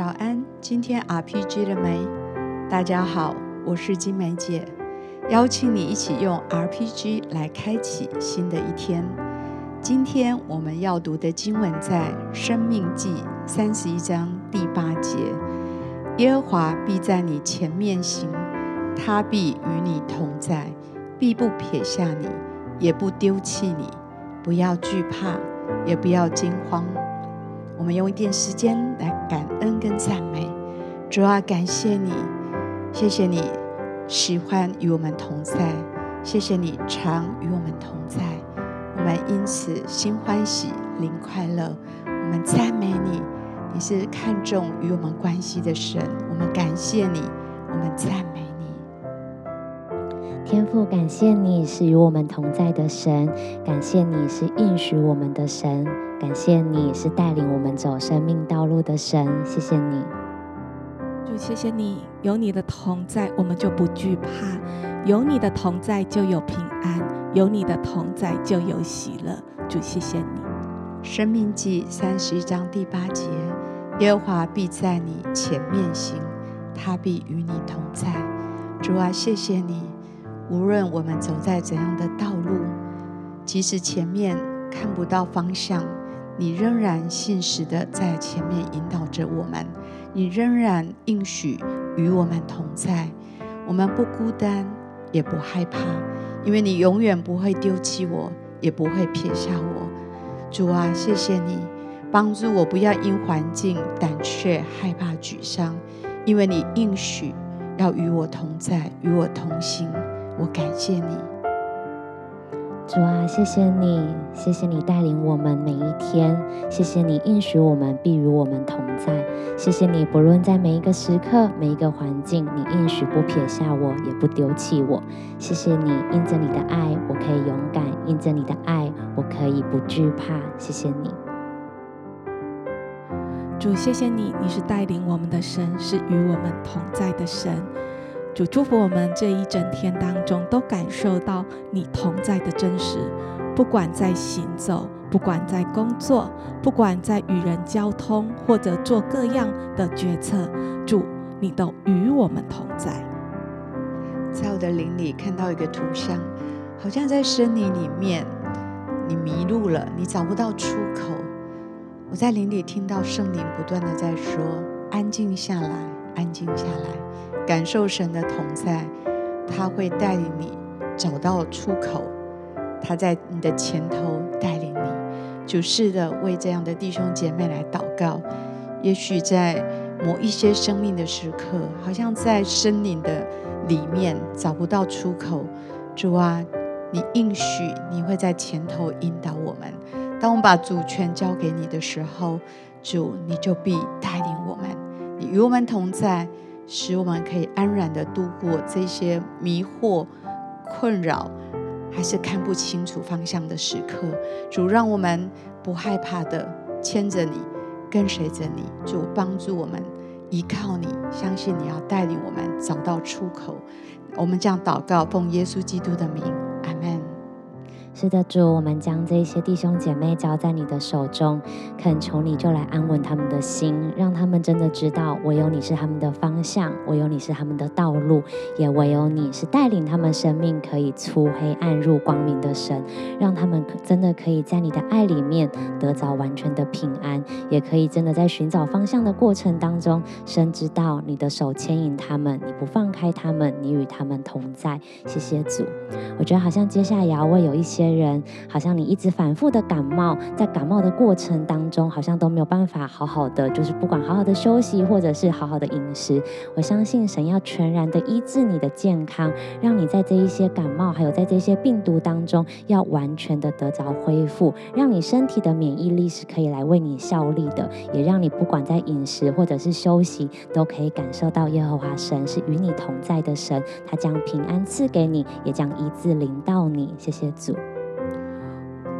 早安，今天 RPG 了没？大家好，我是金梅姐，邀请你一起用 RPG 来开启新的一天。今天我们要读的经文在《生命记》三十一章第八节：耶和华必在你前面行，他必与你同在，必不撇下你，也不丢弃你。不要惧怕，也不要惊慌。我们用一点时间来感恩跟赞美。主啊，感谢你，谢谢你喜欢与我们同在，谢谢你常与我们同在。我们因此心欢喜，灵快乐。我们赞美你，你是看重与我们关系的神。我们感谢你，我们赞美你。天父，感谢你是与我们同在的神，感谢你是应许我们的神，感谢你是带领我们走生命道路的神。谢谢你，主，谢谢你，有你的同在，我们就不惧怕；有你的同在，就有平安。有你的同在，就有喜乐。主，谢谢你。生命记三十一章第八节：耶和华必在你前面行，他必与你同在。主啊，谢谢你。无论我们走在怎样的道路，即使前面看不到方向，你仍然信实的在前面引导着我们。你仍然应许与我们同在，我们不孤单，也不害怕。因为你永远不会丢弃我，也不会撇下我。主啊，谢谢你帮助我，不要因环境胆怯、害怕、沮丧。因为你应许要与我同在，与我同行。我感谢你。主啊，谢谢你，谢谢你带领我们每一天，谢谢你应许我们必与我们同在，谢谢你不论在每一个时刻、每一个环境，你应许不撇下我，也不丢弃我。谢谢你，因着你的爱，我可以勇敢；因着你的爱，我可以不惧怕。谢谢你，主，谢谢你，你是带领我们的神，是与我们同在的神。主祝福我们这一整天当中都感受到你同在的真实，不管在行走，不管在工作，不管在与人交通，或者做各样的决策，主你都与我们同在。在我的灵里看到一个图像，好像在森林里面，你迷路了，你找不到出口。我在灵里听到圣灵不断的在说：“安静下来，安静下来。”感受神的同在，他会带领你找到出口。他在你的前头带领你，就试着为这样的弟兄姐妹来祷告。也许在某一些生命的时刻，好像在森林的里面找不到出口。主啊，你应许你会在前头引导我们。当我们把主权交给你的时候，主你就必带领我们，与我们同在。使我们可以安然的度过这些迷惑、困扰，还是看不清楚方向的时刻。主，让我们不害怕的牵着你，跟随着你。主，帮助我们依靠你，相信你要带领我们找到出口。我们这样祷告，奉耶稣基督的名，是的，主，我们将这些弟兄姐妹交在你的手中，恳求你就来安稳他们的心，让他们真的知道，唯有你是他们的方向，唯有你是他们的道路，也唯有你是带领他们生命可以出黑暗入光明的神，让他们真的可以在你的爱里面得着完全的平安，也可以真的在寻找方向的过程当中，深知道你的手牵引他们，你不放开他们，你与他们同在。谢谢主，我觉得好像接下来也要为有一些。些人好像你一直反复的感冒，在感冒的过程当中，好像都没有办法好好的，就是不管好好的休息，或者是好好的饮食。我相信神要全然的医治你的健康，让你在这一些感冒，还有在这些病毒当中，要完全的得着恢复，让你身体的免疫力是可以来为你效力的，也让你不管在饮食或者是休息，都可以感受到耶和华神是与你同在的神，他将平安赐给你，也将医治临到你。谢谢主。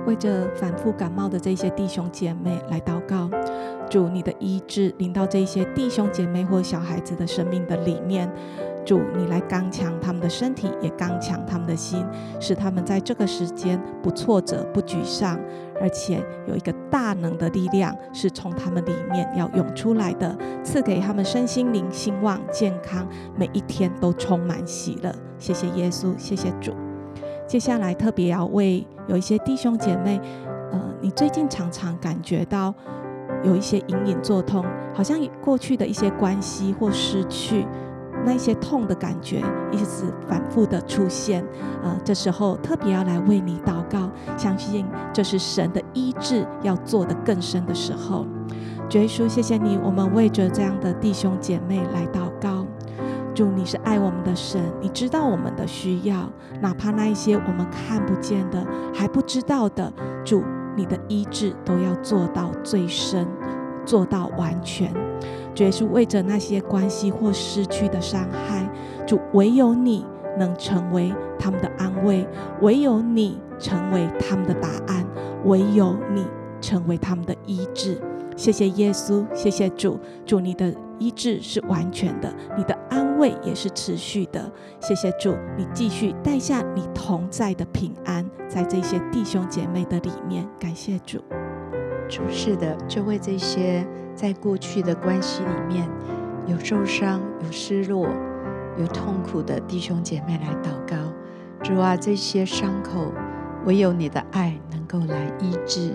为着反复感冒的这些弟兄姐妹来祷告，主你的医治临到这些弟兄姐妹或小孩子的生命的里面，主，你来刚强他们的身体，也刚强他们的心，使他们在这个时间不挫折、不沮丧，而且有一个大能的力量是从他们里面要涌出来的，赐给他们身心灵兴旺、健康，每一天都充满喜乐。谢谢耶稣，谢谢主。接下来特别要为有一些弟兄姐妹，呃，你最近常常感觉到有一些隐隐作痛，好像过去的一些关系或失去。那一些痛的感觉一直反复的出现，呃，这时候特别要来为你祷告，相信这是神的医治要做得更深的时候。主耶稣，谢谢你，我们为着这样的弟兄姐妹来祷告。主，你是爱我们的神，你知道我们的需要，哪怕那一些我们看不见的、还不知道的，主，你的医治都要做到最深，做到完全。主耶稣为着那些关系或失去的伤害，主唯有你能成为他们的安慰，唯有你成为他们的答案，唯有你成为他们的医治。谢谢耶稣，谢谢主，主你的医治是完全的，你的安慰也是持续的。谢谢主，你继续带下你同在的平安，在这些弟兄姐妹的里面。感谢主，主是的，就为这些。在过去的关系里面，有受伤、有失落、有痛苦的弟兄姐妹来祷告。主啊，这些伤口唯有你的爱能够来医治。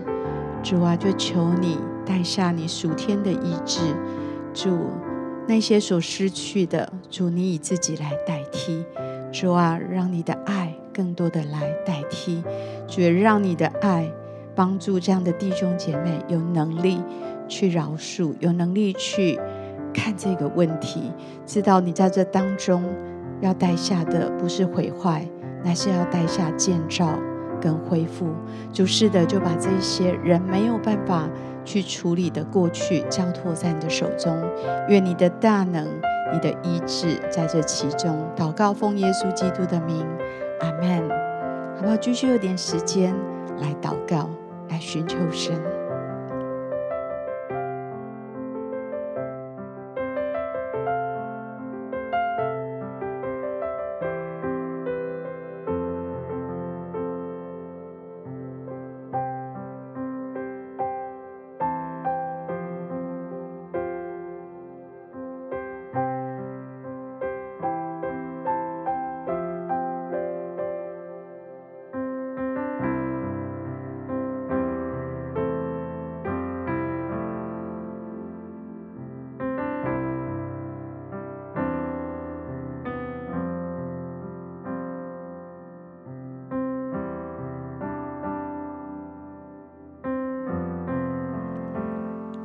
主啊，就求你带下你属天的医治。主，那些所失去的，主你以自己来代替。主啊，让你的爱更多的来代替。主，让你的爱帮助这样的弟兄姐妹有能力。去饶恕，有能力去看这个问题，知道你在这当中要带下的不是毁坏，乃是要带下建造跟恢复。主是的，就把这些人没有办法去处理的过去交托在你的手中，愿你的大能、你的医治在这其中。祷告奉耶稣基督的名，阿门。好不好？继续有点时间来祷告，来寻求神。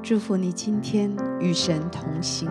祝福你今天与神同行。